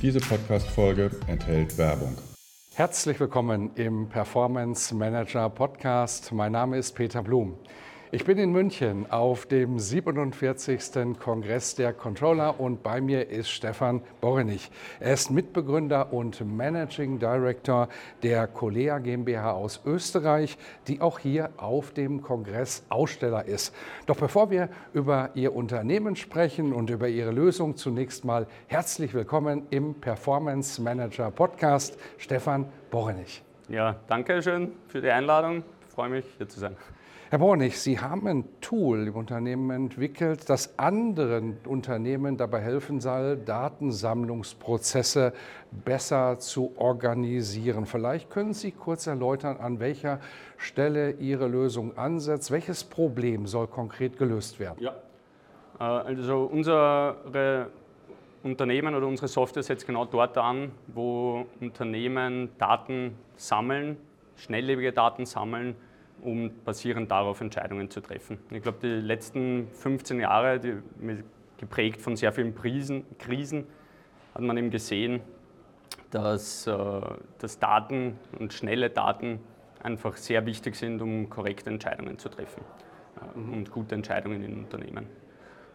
Diese Podcast-Folge enthält Werbung. Herzlich willkommen im Performance Manager Podcast. Mein Name ist Peter Blum. Ich bin in München auf dem 47. Kongress der Controller und bei mir ist Stefan Borrenich. Er ist Mitbegründer und Managing Director der Colea GmbH aus Österreich, die auch hier auf dem Kongress Aussteller ist. Doch bevor wir über Ihr Unternehmen sprechen und über Ihre Lösung, zunächst mal herzlich willkommen im Performance Manager Podcast, Stefan Borrenich. Ja, danke schön für die Einladung. Ich freue mich, hier zu sein. Herr Bornig, Sie haben ein Tool im Unternehmen entwickelt, das anderen Unternehmen dabei helfen soll, Datensammlungsprozesse besser zu organisieren. Vielleicht können Sie kurz erläutern, an welcher Stelle Ihre Lösung ansetzt. Welches Problem soll konkret gelöst werden? Ja, äh, also unsere Unternehmen oder unsere Software setzt genau dort an, wo Unternehmen Daten sammeln, schnelllebige Daten sammeln um basierend darauf Entscheidungen zu treffen. Ich glaube, die letzten 15 Jahre, die, geprägt von sehr vielen Krisen, Krisen, hat man eben gesehen, dass, äh, dass Daten und schnelle Daten einfach sehr wichtig sind, um korrekte Entscheidungen zu treffen äh, und gute Entscheidungen in Unternehmen.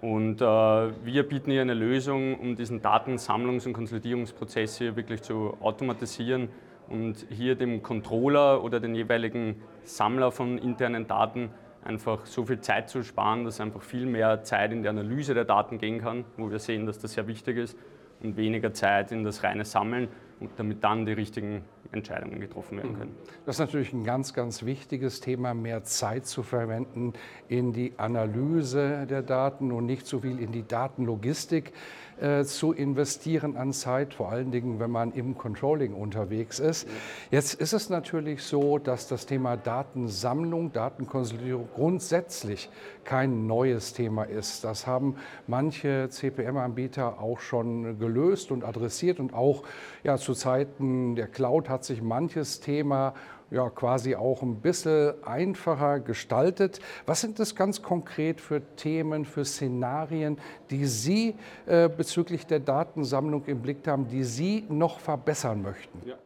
Und äh, wir bieten hier eine Lösung, um diesen Datensammlungs- und Konsolidierungsprozess hier wirklich zu automatisieren und hier dem Controller oder den jeweiligen Sammler von internen Daten einfach so viel Zeit zu sparen, dass einfach viel mehr Zeit in die Analyse der Daten gehen kann, wo wir sehen, dass das sehr wichtig ist, und weniger Zeit in das reine Sammeln, damit dann die richtigen Entscheidungen getroffen werden können. Das ist natürlich ein ganz, ganz wichtiges Thema, mehr Zeit zu verwenden in die Analyse der Daten und nicht so viel in die Datenlogistik. Äh, zu investieren an Zeit, vor allen Dingen, wenn man im Controlling unterwegs ist. Jetzt ist es natürlich so, dass das Thema Datensammlung, Datenkonsolidierung grundsätzlich kein neues Thema ist. Das haben manche CPM-Anbieter auch schon gelöst und adressiert und auch ja, zu Zeiten der Cloud hat sich manches Thema ja, quasi auch ein bisschen einfacher gestaltet. Was sind das ganz konkret für Themen, für Szenarien, die Sie äh, bezüglich der Datensammlung im Blick haben, die Sie noch verbessern möchten? Ja.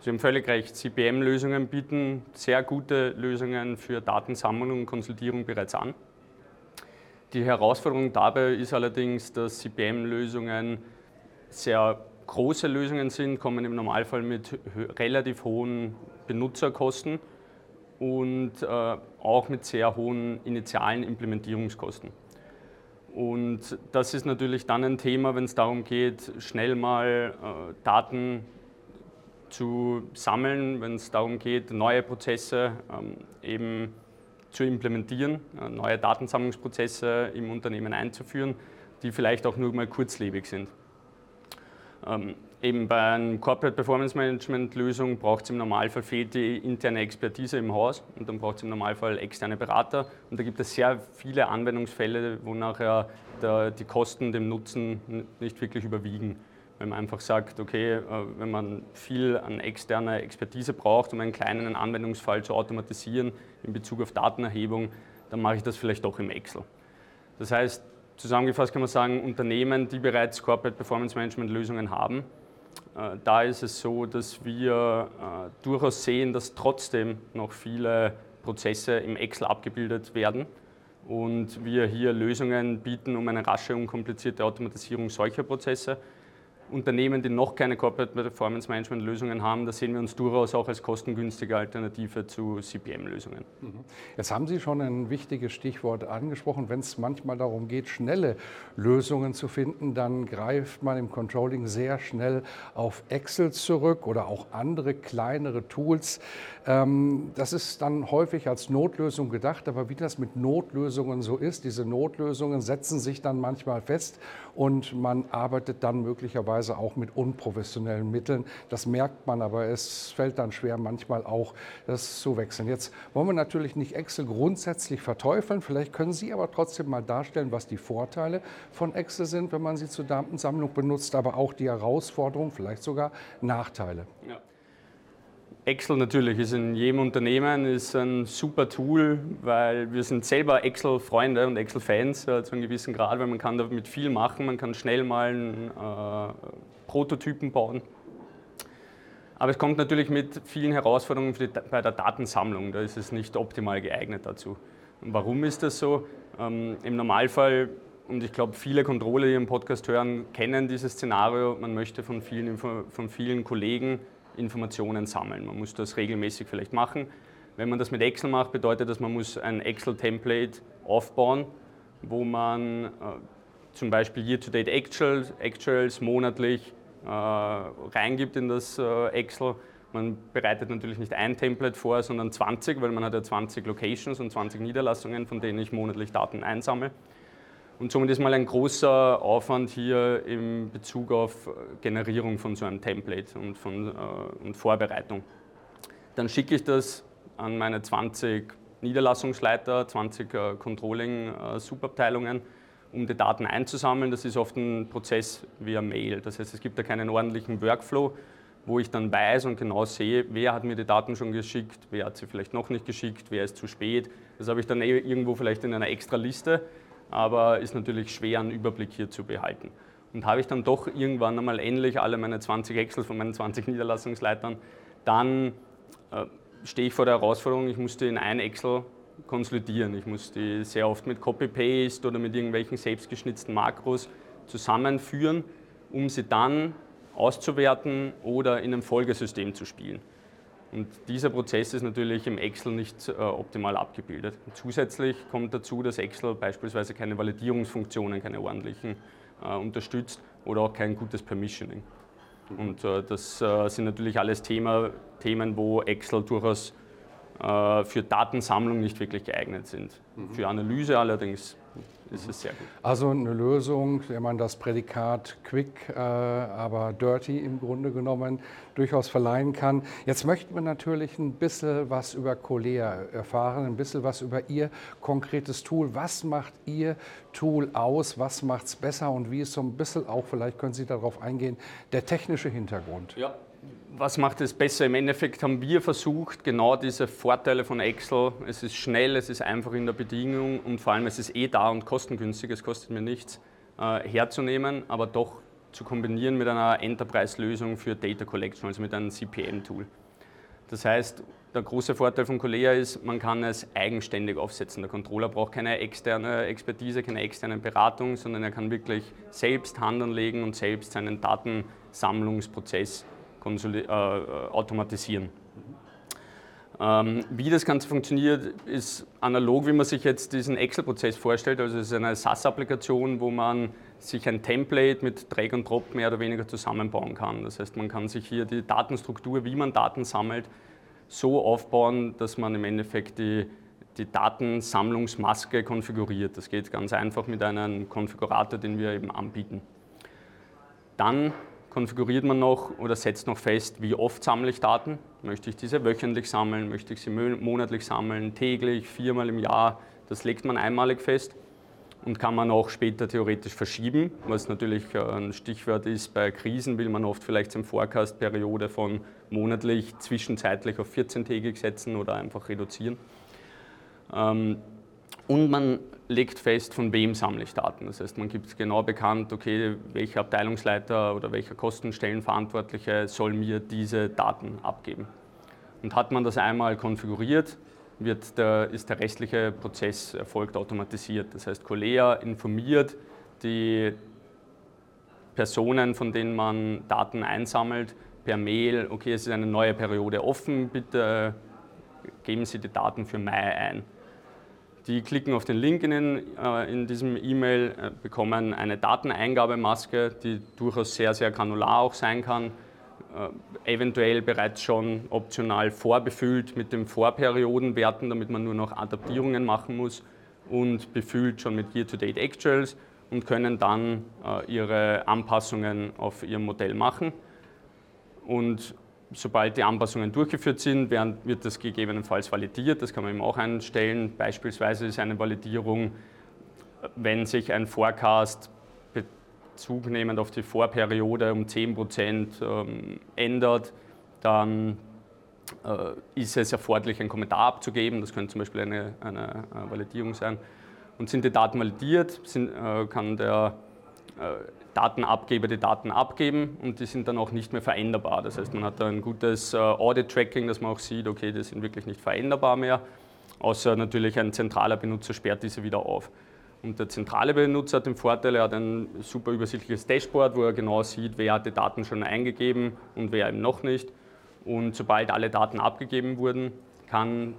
Sie haben völlig recht. CPM-Lösungen bieten sehr gute Lösungen für Datensammlung und Konsultierung bereits an. Die Herausforderung dabei ist allerdings, dass CPM-Lösungen sehr große Lösungen sind, kommen im Normalfall mit relativ hohen Benutzerkosten und äh, auch mit sehr hohen initialen Implementierungskosten. Und das ist natürlich dann ein Thema, wenn es darum geht, schnell mal äh, Daten zu sammeln, wenn es darum geht, neue Prozesse ähm, eben zu implementieren, äh, neue Datensammlungsprozesse im Unternehmen einzuführen, die vielleicht auch nur mal kurzlebig sind. Ähm, eben bei einer Corporate Performance Management Lösung braucht es im Normalfall fehlt die interne Expertise im Haus und dann braucht es im Normalfall externe Berater und da gibt es sehr viele Anwendungsfälle, wo nachher der, die Kosten dem Nutzen nicht wirklich überwiegen. Wenn man einfach sagt, okay, äh, wenn man viel an externer Expertise braucht, um einen kleinen Anwendungsfall zu automatisieren in Bezug auf Datenerhebung, dann mache ich das vielleicht doch im Excel. Das heißt, Zusammengefasst kann man sagen, Unternehmen, die bereits Corporate Performance Management Lösungen haben, äh, da ist es so, dass wir äh, durchaus sehen, dass trotzdem noch viele Prozesse im Excel abgebildet werden und wir hier Lösungen bieten, um eine rasche und komplizierte Automatisierung solcher Prozesse. Unternehmen, die noch keine Corporate Performance Management Lösungen haben, da sehen wir uns durchaus auch als kostengünstige Alternative zu CPM-Lösungen. Mhm. Jetzt haben Sie schon ein wichtiges Stichwort angesprochen. Wenn es manchmal darum geht, schnelle Lösungen zu finden, dann greift man im Controlling sehr schnell auf Excel zurück oder auch andere kleinere Tools. Ähm, das ist dann häufig als Notlösung gedacht, aber wie das mit Notlösungen so ist, diese Notlösungen setzen sich dann manchmal fest und man arbeitet dann möglicherweise auch mit unprofessionellen Mitteln. Das merkt man, aber es fällt dann schwer, manchmal auch das zu wechseln. Jetzt wollen wir natürlich nicht Excel grundsätzlich verteufeln. Vielleicht können Sie aber trotzdem mal darstellen, was die Vorteile von Excel sind, wenn man sie zur Datensammlung benutzt, aber auch die Herausforderungen, vielleicht sogar Nachteile. Ja. Excel natürlich ist in jedem Unternehmen ist ein super Tool, weil wir sind selber Excel-Freunde und Excel-Fans äh, zu einem gewissen Grad, weil man kann damit viel machen, man kann schnell mal einen, äh, Prototypen bauen. Aber es kommt natürlich mit vielen Herausforderungen die, bei der Datensammlung, da ist es nicht optimal geeignet dazu. Und warum ist das so? Ähm, Im Normalfall, und ich glaube, viele Controller, die im Podcast hören, kennen dieses Szenario, man möchte von vielen, von vielen Kollegen Informationen sammeln. Man muss das regelmäßig vielleicht machen. Wenn man das mit Excel macht, bedeutet das, man muss ein Excel-Template aufbauen, wo man äh, zum Beispiel Year-to-Date Actuals, Actuals monatlich äh, reingibt in das äh, Excel. Man bereitet natürlich nicht ein Template vor, sondern 20, weil man hat ja 20 Locations und 20 Niederlassungen, von denen ich monatlich Daten einsammle. Und somit ist mal ein großer Aufwand hier in Bezug auf Generierung von so einem Template und, von, äh, und Vorbereitung. Dann schicke ich das an meine 20 Niederlassungsleiter, 20 äh, Controlling-Subabteilungen, äh, um die Daten einzusammeln. Das ist oft ein Prozess via Mail. Das heißt, es gibt da keinen ordentlichen Workflow, wo ich dann weiß und genau sehe, wer hat mir die Daten schon geschickt, wer hat sie vielleicht noch nicht geschickt, wer ist zu spät. Das habe ich dann eh irgendwo vielleicht in einer extra Liste aber ist natürlich schwer, einen Überblick hier zu behalten. Und habe ich dann doch irgendwann einmal endlich alle meine 20 Excel von meinen 20 Niederlassungsleitern, dann äh, stehe ich vor der Herausforderung, ich muss die in ein Excel konsolidieren. Ich muss die sehr oft mit Copy-Paste oder mit irgendwelchen selbstgeschnitzten Makros zusammenführen, um sie dann auszuwerten oder in einem Folgesystem zu spielen. Und dieser Prozess ist natürlich im Excel nicht äh, optimal abgebildet. Zusätzlich kommt dazu, dass Excel beispielsweise keine Validierungsfunktionen, keine ordentlichen äh, unterstützt oder auch kein gutes Permissioning. Und äh, das äh, sind natürlich alles Thema, Themen, wo Excel durchaus äh, für Datensammlung nicht wirklich geeignet sind. Mhm. Für Analyse allerdings ist es sehr gut. Also eine Lösung, der man das Prädikat quick, äh, aber dirty im Grunde genommen durchaus verleihen kann. Jetzt möchten wir natürlich ein bisschen was über Colea erfahren, ein bisschen was über Ihr konkretes Tool. Was macht Ihr Tool aus? Was macht es besser und wie ist so ein bisschen auch, vielleicht können Sie darauf eingehen, der technische Hintergrund? Ja, was macht es besser? Im Endeffekt haben wir versucht, genau diese Vorteile von Excel, es ist schnell, es ist einfach in der Bedienung und vor allem es ist eh da und kostengünstig, es kostet mir nichts, äh, herzunehmen, aber doch zu kombinieren mit einer Enterprise-Lösung für Data Collection, also mit einem CPM-Tool. Das heißt, der große Vorteil von Colea ist, man kann es eigenständig aufsetzen. Der Controller braucht keine externe Expertise, keine externe Beratung, sondern er kann wirklich selbst Hand anlegen und selbst seinen Datensammlungsprozess äh, automatisieren. Ähm, wie das Ganze funktioniert, ist analog, wie man sich jetzt diesen Excel-Prozess vorstellt. Also es ist eine SaaS-Applikation, wo man sich ein Template mit Drag und Drop mehr oder weniger zusammenbauen kann. Das heißt, man kann sich hier die Datenstruktur, wie man Daten sammelt, so aufbauen, dass man im Endeffekt die, die Datensammlungsmaske konfiguriert. Das geht ganz einfach mit einem Konfigurator, den wir eben anbieten. Dann konfiguriert man noch oder setzt noch fest, wie oft sammle ich Daten. Möchte ich diese wöchentlich sammeln, möchte ich sie monatlich sammeln, täglich, viermal im Jahr. Das legt man einmalig fest und kann man auch später theoretisch verschieben, was natürlich ein Stichwort ist. Bei Krisen will man oft vielleicht zum Forecast-Periode von monatlich zwischenzeitlich auf 14-tägig setzen oder einfach reduzieren. Und man legt fest, von wem sammle ich Daten. Das heißt, man gibt genau bekannt, okay, welcher Abteilungsleiter oder welcher Kostenstellenverantwortliche soll mir diese Daten abgeben. Und hat man das einmal konfiguriert, wird der, ist der restliche Prozess erfolgt automatisiert. Das heißt, Colea informiert die Personen, von denen man Daten einsammelt, per Mail, okay, es ist eine neue Periode offen, bitte geben Sie die Daten für Mai ein. Die klicken auf den Link in, äh, in diesem E-Mail, äh, bekommen eine Dateneingabemaske, die durchaus sehr, sehr granular auch sein kann, äh, eventuell bereits schon optional vorbefüllt mit den Vorperiodenwerten, damit man nur noch Adaptierungen machen muss und befüllt schon mit Year-to-Date Actuals und können dann ihre Anpassungen auf ihrem Modell machen. Und sobald die Anpassungen durchgeführt sind, wird das gegebenenfalls validiert. Das kann man eben auch einstellen. Beispielsweise ist eine Validierung, wenn sich ein Forecast Bezug nehmend auf die Vorperiode um 10% ähm, ändert, dann äh, ist es erforderlich, einen Kommentar abzugeben. Das könnte zum Beispiel eine, eine Validierung sein. Und sind die Daten validiert, sind, äh, kann der äh, Datenabgeber die Daten abgeben und die sind dann auch nicht mehr veränderbar. Das heißt, man hat da ein gutes äh, Audit-Tracking, dass man auch sieht, okay, die sind wirklich nicht veränderbar mehr, außer natürlich ein zentraler Benutzer sperrt diese wieder auf. Und der zentrale Benutzer hat den Vorteil, er hat ein super übersichtliches Dashboard, wo er genau sieht, wer hat die Daten schon eingegeben und wer eben noch nicht. Und sobald alle Daten abgegeben wurden, kann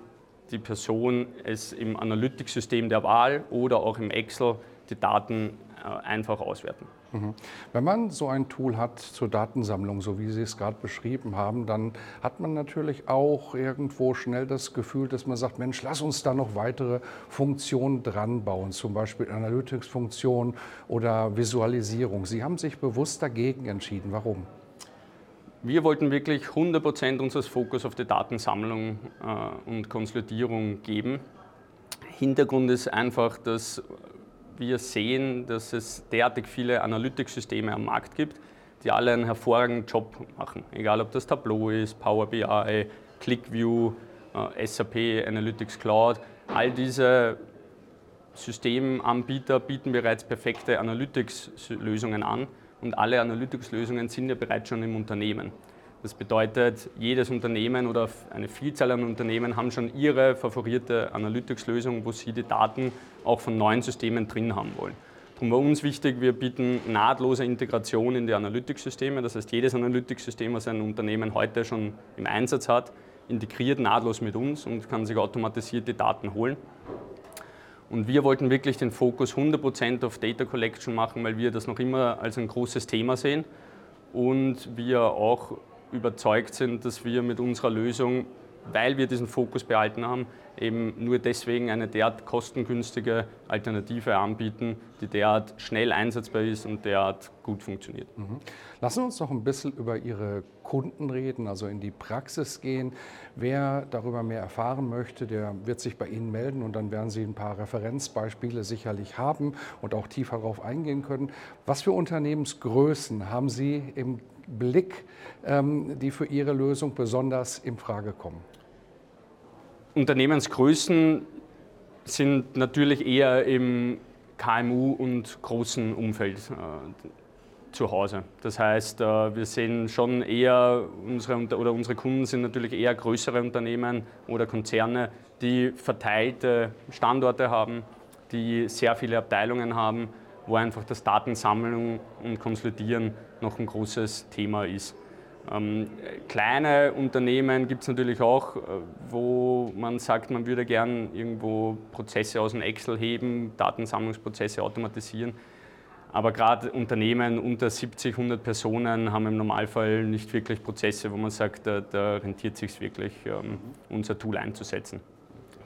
die Person es im Analytics-System der Wahl oder auch im Excel die Daten äh, einfach auswerten. Mhm. Wenn man so ein Tool hat zur Datensammlung, so wie Sie es gerade beschrieben haben, dann hat man natürlich auch irgendwo schnell das Gefühl, dass man sagt, Mensch, lass uns da noch weitere Funktionen dran bauen, zum Beispiel Analytics-Funktion oder Visualisierung. Sie haben sich bewusst dagegen entschieden. Warum? Wir wollten wirklich 100% unseres Fokus auf die Datensammlung äh, und Konsolidierung geben. Hintergrund ist einfach, dass wir sehen, dass es derartig viele Analytics-Systeme am Markt gibt, die alle einen hervorragenden Job machen. Egal ob das Tableau ist, Power BI, ClickView, äh, SAP Analytics Cloud, all diese Systemanbieter bieten bereits perfekte Analytics-Lösungen an und alle Analytics-Lösungen sind ja bereits schon im Unternehmen. Das bedeutet, jedes Unternehmen oder eine Vielzahl an Unternehmen haben schon ihre favorierte Analytics-Lösung, wo sie die Daten auch von neuen Systemen drin haben wollen. Darum war uns wichtig, wir bieten nahtlose Integration in die Analytics-Systeme. Das heißt, jedes Analytics-System, was ein Unternehmen heute schon im Einsatz hat, integriert nahtlos mit uns und kann sich automatisiert die Daten holen. Und wir wollten wirklich den Fokus 100% auf Data Collection machen, weil wir das noch immer als ein großes Thema sehen und wir auch überzeugt sind, dass wir mit unserer Lösung, weil wir diesen Fokus behalten haben, eben nur deswegen eine derart kostengünstige Alternative anbieten, die derart schnell einsetzbar ist und derart gut funktioniert. Mhm. Lassen Sie uns noch ein bisschen über Ihre Kunden reden, also in die Praxis gehen. Wer darüber mehr erfahren möchte, der wird sich bei Ihnen melden und dann werden Sie ein paar Referenzbeispiele sicherlich haben und auch tiefer darauf eingehen können. Was für Unternehmensgrößen haben Sie im Blick, ähm, die für Ihre Lösung besonders in Frage kommen? Unternehmensgrößen sind natürlich eher im KMU und großen Umfeld äh, zu Hause. Das heißt, äh, wir sehen schon eher, unsere, oder unsere Kunden sind natürlich eher größere Unternehmen oder Konzerne, die verteilte Standorte haben, die sehr viele Abteilungen haben, wo einfach das Datensammeln und Konsolidieren noch ein großes Thema ist. Ähm, kleine Unternehmen gibt es natürlich auch, äh, wo man sagt, man würde gern irgendwo Prozesse aus dem Excel heben, Datensammlungsprozesse automatisieren. Aber gerade Unternehmen unter 70, 100 Personen haben im Normalfall nicht wirklich Prozesse, wo man sagt, da, da rentiert sich wirklich, ähm, unser Tool einzusetzen.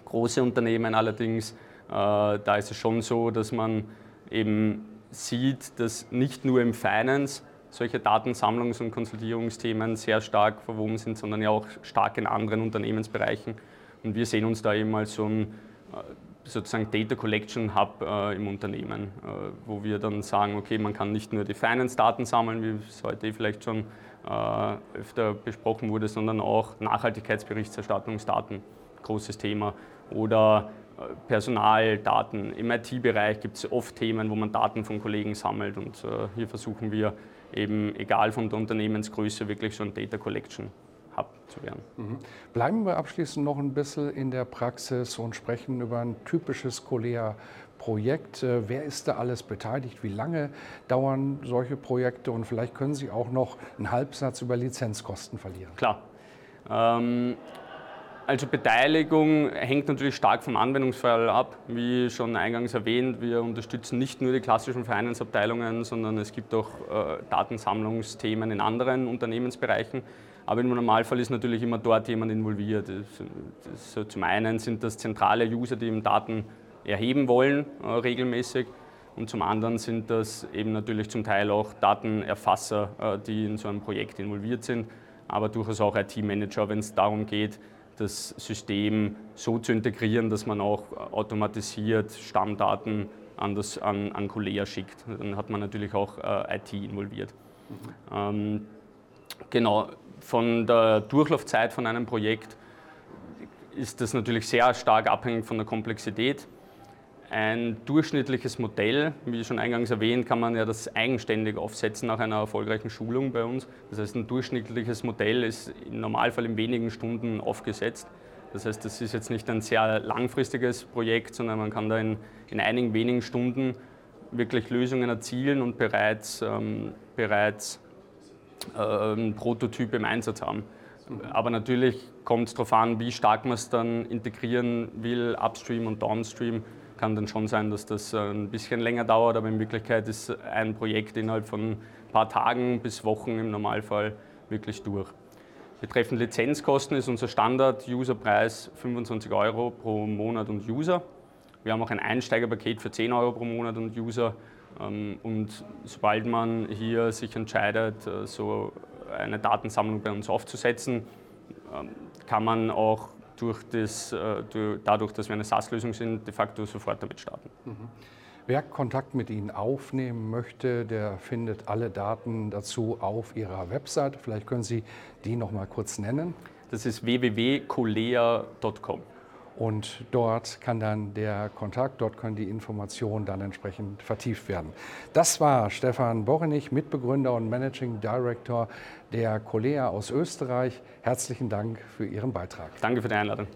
Große Unternehmen allerdings, äh, da ist es schon so, dass man eben sieht, dass nicht nur im Finance solche Datensammlungs- und Konsolidierungsthemen sehr stark verwoben sind, sondern ja auch stark in anderen Unternehmensbereichen. Und wir sehen uns da eben als so ein äh, sozusagen Data Collection Hub äh, im Unternehmen, äh, wo wir dann sagen, okay, man kann nicht nur die Finance-Daten sammeln, wie es heute vielleicht schon äh, öfter besprochen wurde, sondern auch Nachhaltigkeitsberichterstattungsdaten, großes Thema. Oder äh, Personaldaten. Im IT-Bereich gibt es oft Themen, wo man Daten von Kollegen sammelt und äh, hier versuchen wir eben, egal von der Unternehmensgröße, wirklich so ein Data Collection Hub zu werden. Mhm. Bleiben wir abschließend noch ein bisschen in der Praxis und sprechen über ein typisches Colea Projekt. Äh, wer ist da alles beteiligt? Wie lange dauern solche Projekte? Und vielleicht können Sie auch noch einen Halbsatz über Lizenzkosten verlieren. Klar. Ähm, also Beteiligung hängt natürlich stark vom Anwendungsfall ab. Wie schon eingangs erwähnt, wir unterstützen nicht nur die klassischen Finance-Abteilungen, sondern es gibt auch äh, Datensammlungsthemen in anderen Unternehmensbereichen. Aber im Normalfall ist natürlich immer dort jemand involviert. Das, das, zum einen sind das zentrale User, die Daten erheben wollen, äh, regelmäßig. Und zum anderen sind das eben natürlich zum Teil auch Datenerfasser, äh, die in so einem Projekt involviert sind, aber durchaus auch IT-Manager, wenn es darum geht, das System so zu integrieren, dass man auch automatisiert Stammdaten an, das, an, an Colea schickt. Dann hat man natürlich auch äh, IT involviert. Mhm. Ähm, genau, von der Durchlaufzeit von einem Projekt ist das natürlich sehr stark abhängig von der Komplexität. Ein durchschnittliches Modell, wie schon eingangs erwähnt, kann man ja das eigenständig aufsetzen nach einer erfolgreichen Schulung bei uns. Das heißt, ein durchschnittliches Modell ist im Normalfall in wenigen Stunden aufgesetzt. Das heißt, das ist jetzt nicht ein sehr langfristiges Projekt, sondern man kann da in, in einigen wenigen Stunden wirklich Lösungen erzielen und bereits, ähm, bereits äh, einen Prototyp im Einsatz haben. Aber natürlich kommt es darauf an, wie stark man es dann integrieren will, upstream und downstream kann dann schon sein, dass das äh, ein bisschen länger dauert, aber in Wirklichkeit ist ein Projekt innerhalb von ein paar Tagen bis Wochen im Normalfall wirklich durch. Betreffend Lizenzkosten ist unser Standard-Userpreis 25 Euro pro Monat und User. Wir haben auch ein Einsteigerpaket für 10 Euro pro Monat und User. Ähm, und sobald man hier sich entscheidet, äh, so eine Datensammlung bei uns aufzusetzen, ähm, kann man auch durch das, äh, dadurch, dass wir eine SaaS-Lösung sind, de facto sofort damit starten. Mhm. Wer Kontakt mit Ihnen aufnehmen möchte, der findet alle Daten dazu auf Ihrer Website. Vielleicht können Sie die noch mal kurz nennen. Das ist www.colea.com. Und dort kann dann der Kontakt, dort können die Informationen dann entsprechend vertieft werden. Das war Stefan Borrenich, Mitbegründer und Managing Director der Colea aus Österreich. Herzlichen Dank für Ihren Beitrag. Danke für die Einladung.